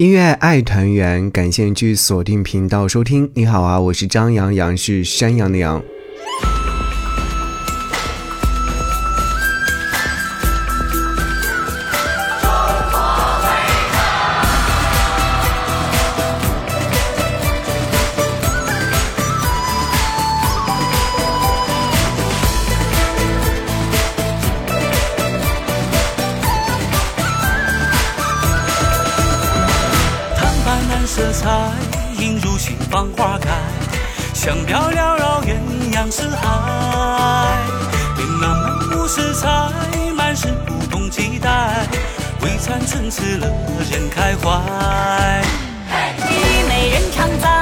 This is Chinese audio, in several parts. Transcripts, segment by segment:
音乐爱团圆，感谢继续锁定频道收听。你好啊，我是张阳阳，是山羊的羊。乐人开怀。虞美人常在，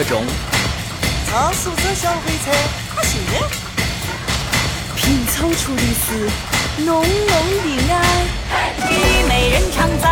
各种常速车小火车，快行。拼凑出的是浓浓的爱。与美人常在，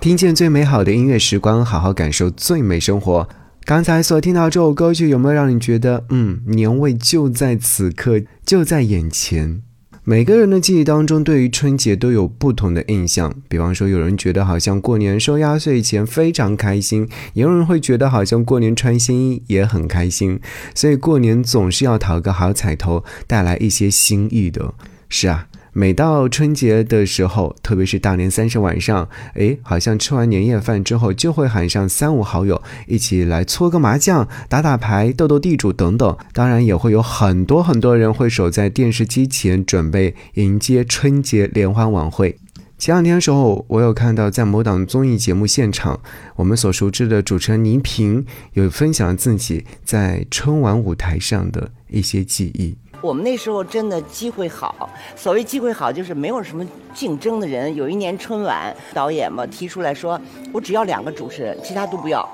听见最美好的音乐时光，好好感受最美生活。刚才所听到这首歌曲，有没有让你觉得，嗯，年味就在此刻，就在眼前？每个人的记忆当中，对于春节都有不同的印象。比方说，有人觉得好像过年收压岁钱非常开心，也有人会觉得好像过年穿新衣也很开心。所以过年总是要讨个好彩头，带来一些新意的。是啊。每到春节的时候，特别是大年三十晚上，哎，好像吃完年夜饭之后，就会喊上三五好友一起来搓个麻将、打打牌、斗斗地主等等。当然，也会有很多很多人会守在电视机前，准备迎接春节联欢晚会。前两天的时候，我有看到在某档综艺节目现场，我们所熟知的主持人倪萍有分享自己在春晚舞台上的一些记忆。我们那时候真的机会好，所谓机会好就是没有什么竞争的人。有一年春晚导演嘛提出来说，我只要两个主持人，其他都不要。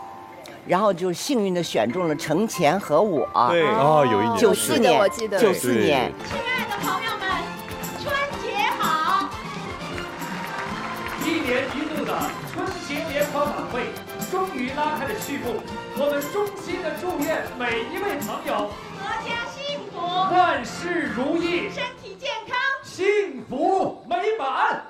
然后就幸运的选中了程前和我。对，哦，有一年九四年，我记得九四年。亲爱的朋友们，春节好！一年一度的春节联欢晚会终于拉开了序幕，我们衷心的祝愿每一位朋友。万事如意，身体健康，幸福美满。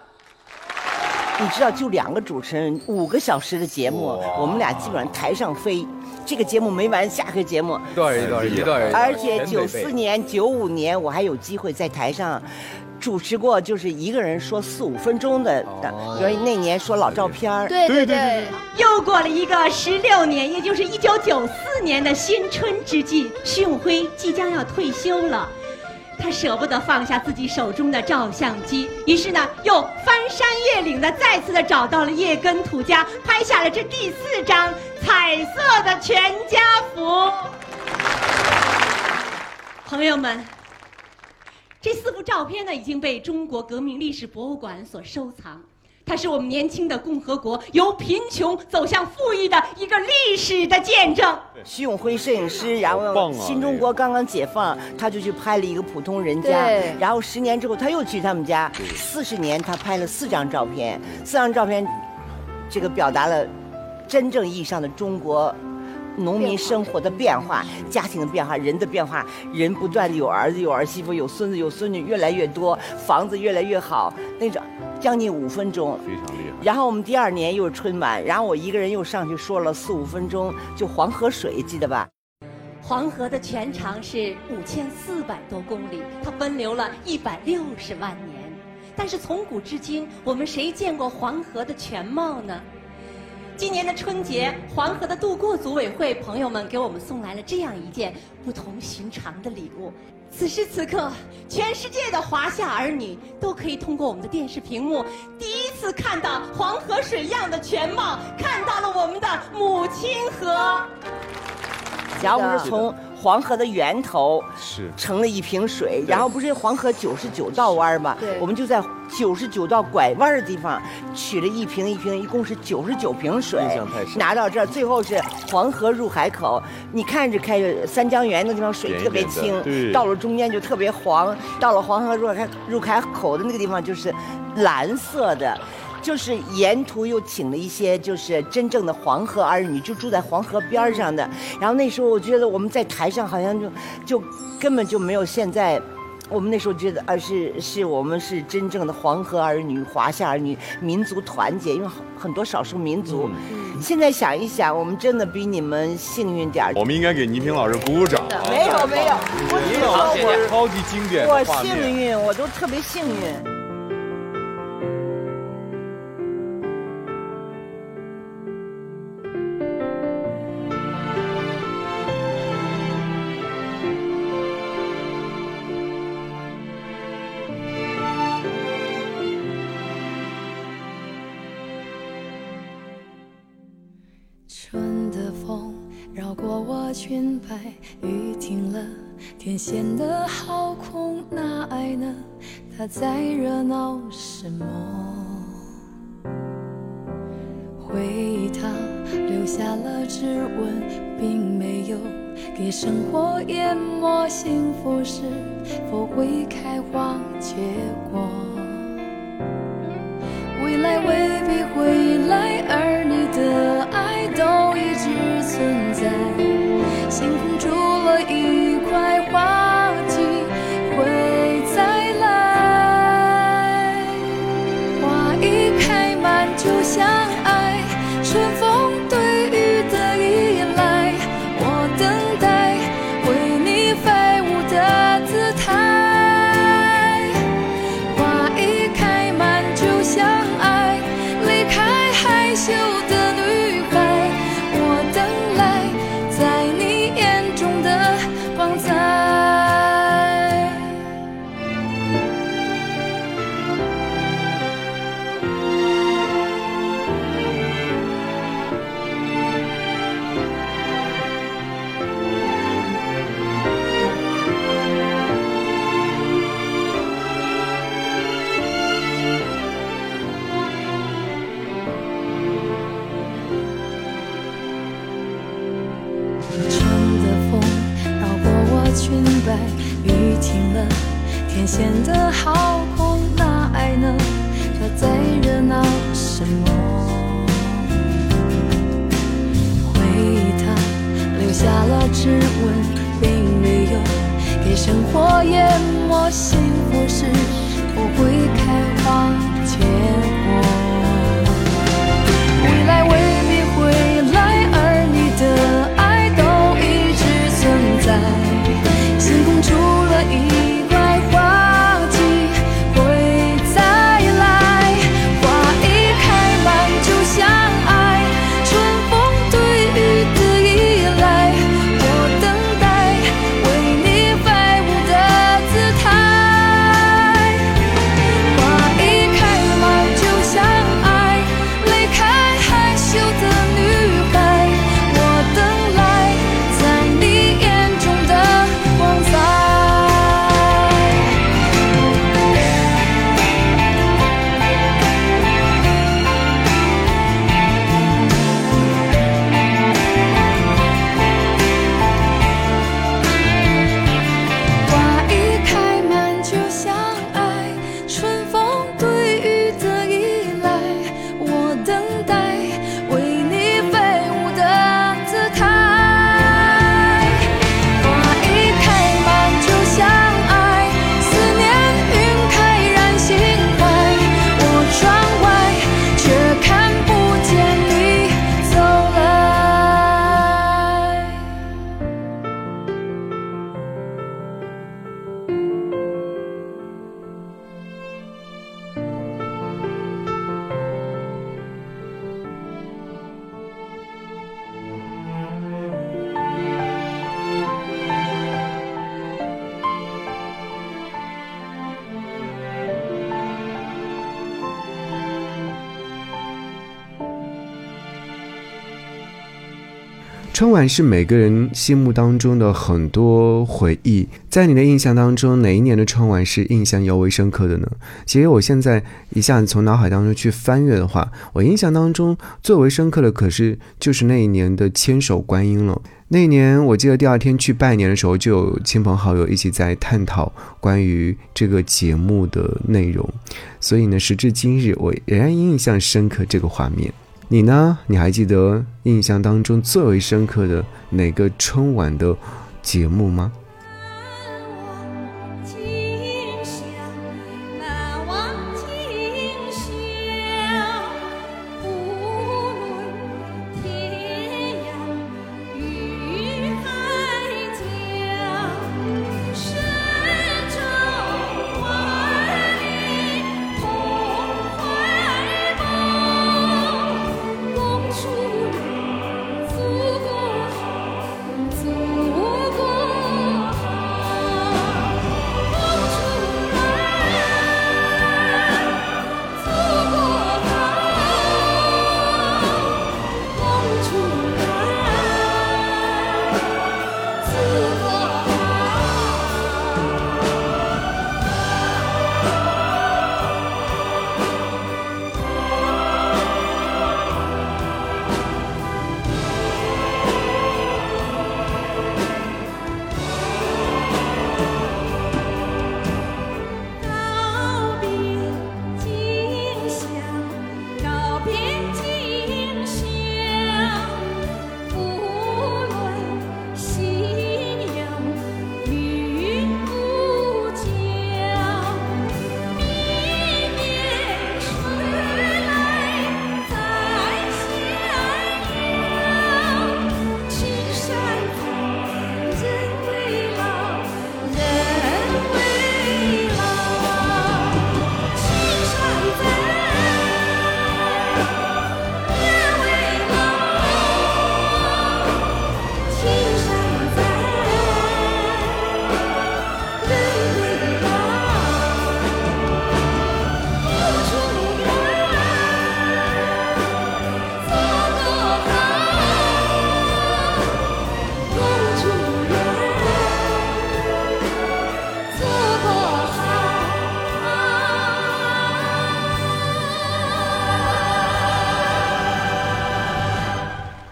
你知道，就两个主持人，五个小时的节目，我们俩基本上台上飞，这个节目没完，下个节目。对对对。而且九四年、九五年，我还有机会在台上。主持过就是一个人说四五分钟的，所以那年说老照片儿。对对对。又过了一个十六年，也就是一九九四年的新春之际，徐永辉即将要退休了。他舍不得放下自己手中的照相机，于是呢，又翻山越岭的再次的找到了叶根土家，拍下了这第四张彩色的全家福。朋友们，这四幅照片呢，已经被中国革命历史博物馆所收藏。它是我们年轻的共和国由贫穷走向富裕的一个历史的见证。徐永辉摄影师，然后新中国刚刚解放，他就去拍了一个普通人家，然后十年之后他又去他们家，四十年他拍了四张照片，四张照片，这个表达了真正意义上的中国。农民生活的变化，家庭的变化，人的变化，人不断的有儿子有儿媳妇有孙子有孙女越来越多，房子越来越好，那种将近五分钟，非常厉害。然后我们第二年又是春晚，然后我一个人又上去说了四五分钟，就黄河水，记得吧？黄河的全长是五千四百多公里，它奔流了一百六十万年。但是从古至今，我们谁见过黄河的全貌呢？今年的春节，黄河的渡过组委会朋友们给我们送来了这样一件不同寻常的礼物。此时此刻，全世界的华夏儿女都可以通过我们的电视屏幕，第一次看到黄河水样的全貌，看到了我们的母亲河。贾母是从黄河的源头是盛了一瓶水，然后不是黄河九十九道弯吗？对我们就在九十九道拐弯的地方取了一瓶一瓶，一共是九十九瓶水印象太深，拿到这儿，最后是黄河入海口。你看着开三江源那地方水特别清，对到了中间就特别黄，到了黄河入海入海口的那个地方就是蓝色的。就是沿途又请了一些，就是真正的黄河儿女，就住在黄河边儿上的。然后那时候我觉得我们在台上好像就就根本就没有现在。我们那时候觉得，啊，是是我们是真正的黄河儿女、华夏儿女，民族团结，因为很很多少数民族。现在想一想，我们真的比你们幸运点儿。我们应该给倪萍老师鼓鼓掌。没有没有，我只是说我超级经典我。幸运，我都特别幸运。裙摆，雨停了，天显得好空，那爱呢？它在热闹什么？回忆它留下了指纹，并没有给生活淹没。幸福是否会开花结果？未来未必会春晚是每个人心目当中的很多回忆，在你的印象当中，哪一年的春晚是印象尤为深刻的呢？其实我现在一下子从脑海当中去翻阅的话，我印象当中最为深刻的可是就是那一年的千手观音了。那一年，我记得第二天去拜年的时候，就有亲朋好友一起在探讨关于这个节目的内容，所以呢，时至今日，我仍然印象深刻这个画面。你呢？你还记得印象当中最为深刻的哪个春晚的节目吗？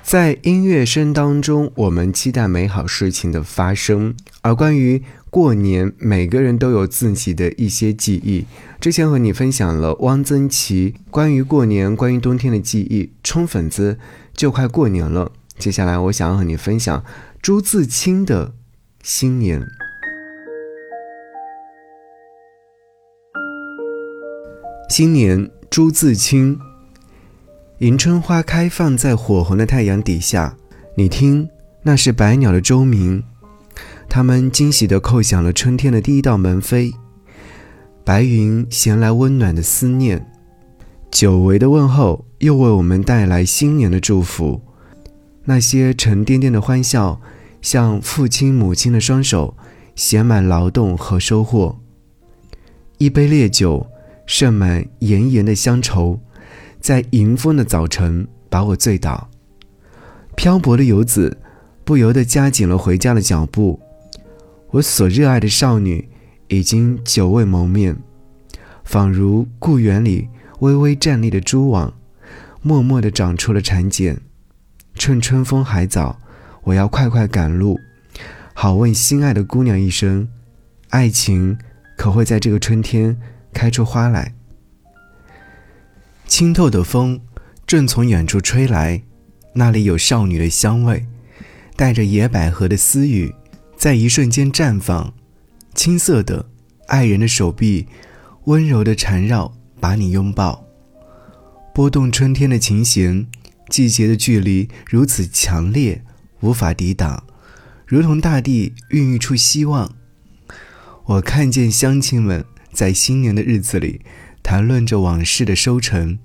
在音乐声当中，我们期待美好事情的发生。而关于过年，每个人都有自己的一些记忆。之前和你分享了汪曾祺关于过年、关于冬天的记忆。冲粉子，就快过年了。接下来，我想要和你分享朱自清的《新年》。新年，朱自清。迎春花开放在火红的太阳底下，你听，那是百鸟的钟鸣，它们惊喜地叩响了春天的第一道门扉。白云衔来温暖的思念，久违的问候又为我们带来新年的祝福。那些沉甸甸的欢笑，像父亲母亲的双手，写满劳动和收获。一杯烈酒，盛满炎炎的乡愁。在迎风的早晨，把我醉倒。漂泊的游子不由得加紧了回家的脚步。我所热爱的少女已经久未谋面，仿如故园里微微站立的蛛网，默默地长出了蚕茧。趁春风还早，我要快快赶路，好问心爱的姑娘一声：爱情可会在这个春天开出花来？清透的风正从远处吹来，那里有少女的香味，带着野百合的私语，在一瞬间绽放。青涩的爱人的手臂，温柔的缠绕，把你拥抱，拨动春天的琴弦。季节的距离如此强烈，无法抵挡，如同大地孕育出希望。我看见乡亲们在新年的日子里。谈论着往事的收成，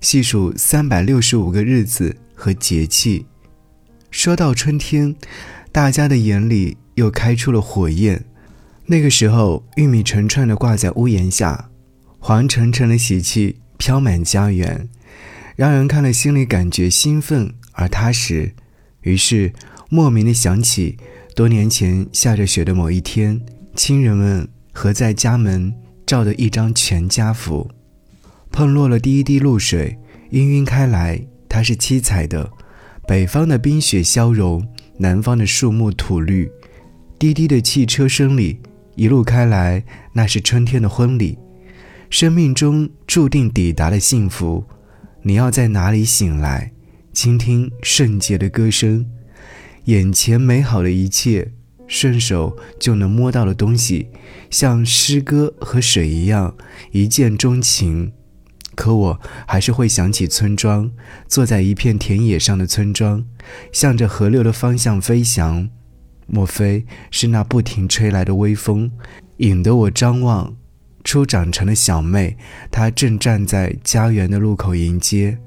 细数三百六十五个日子和节气。说到春天，大家的眼里又开出了火焰。那个时候，玉米成串的挂在屋檐下，黄澄澄的喜气飘满家园，让人看了心里感觉兴奋而踏实。于是莫名的想起多年前下着雪的某一天，亲人们合在家门照的一张全家福，碰落了第一滴露水，氤氲开来，它是七彩的。北方的冰雪消融，南方的树木吐绿，滴滴的汽车声里，一路开来，那是春天的婚礼。生命中注定抵达的幸福，你要在哪里醒来？倾听圣洁的歌声，眼前美好的一切，顺手就能摸到的东西，像诗歌和水一样一见钟情。可我还是会想起村庄，坐在一片田野上的村庄，向着河流的方向飞翔。莫非是那不停吹来的微风，引得我张望？初长成的小妹，她正站在家园的路口迎接，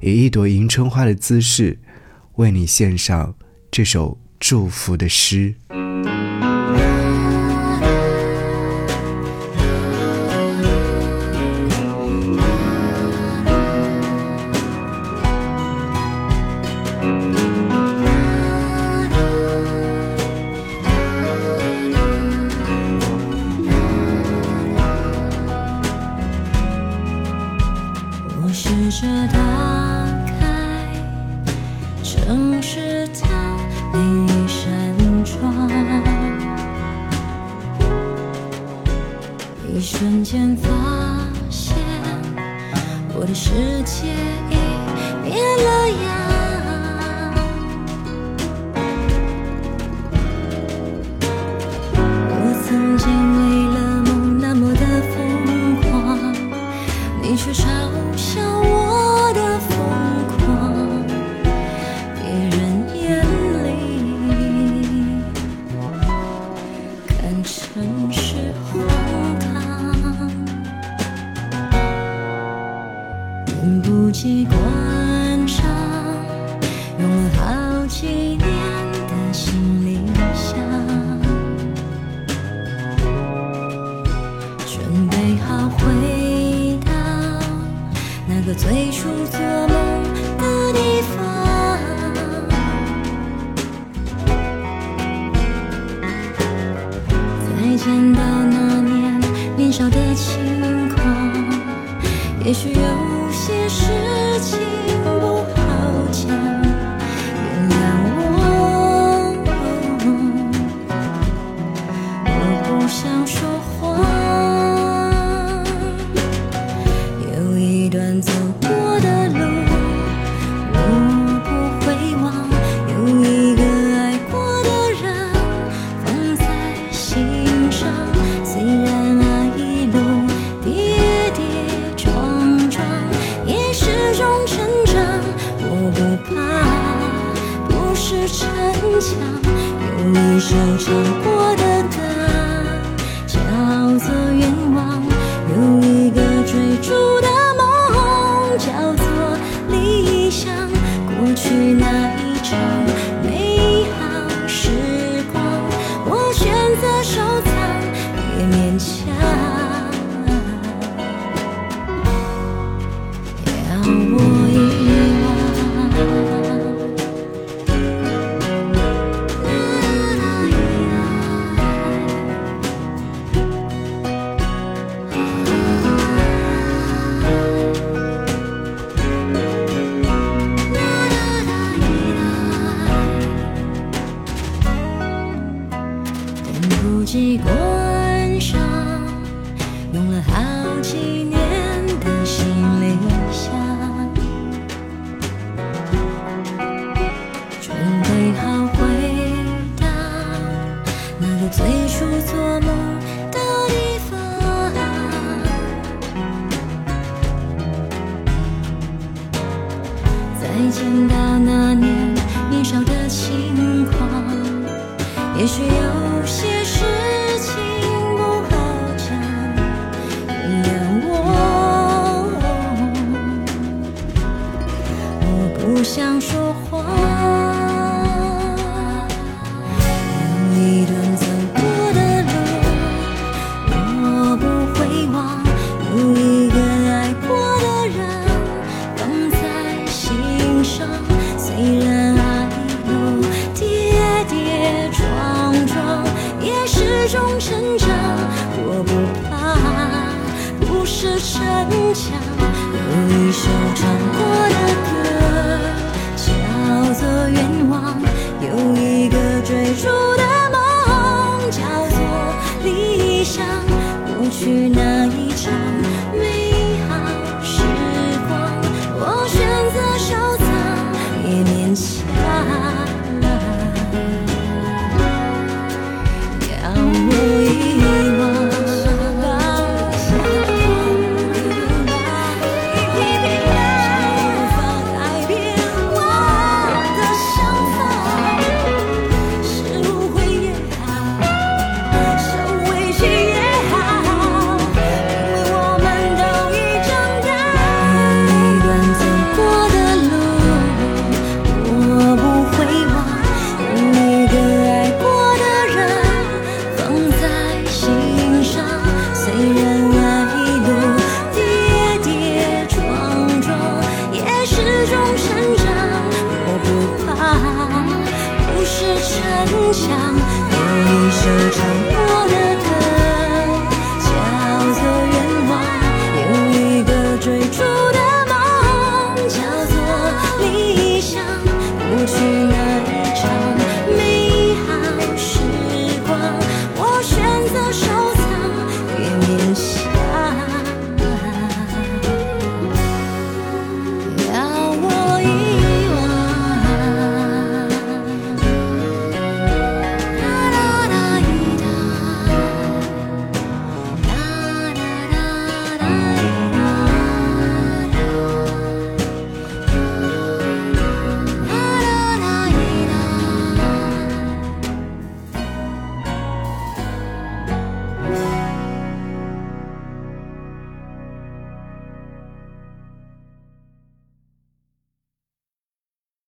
以一朵迎春花的姿势，为你献上这首祝福的诗。瞬等最初做梦的地方。再见到那年年少的轻狂。也许有些是城墙，有一首唱。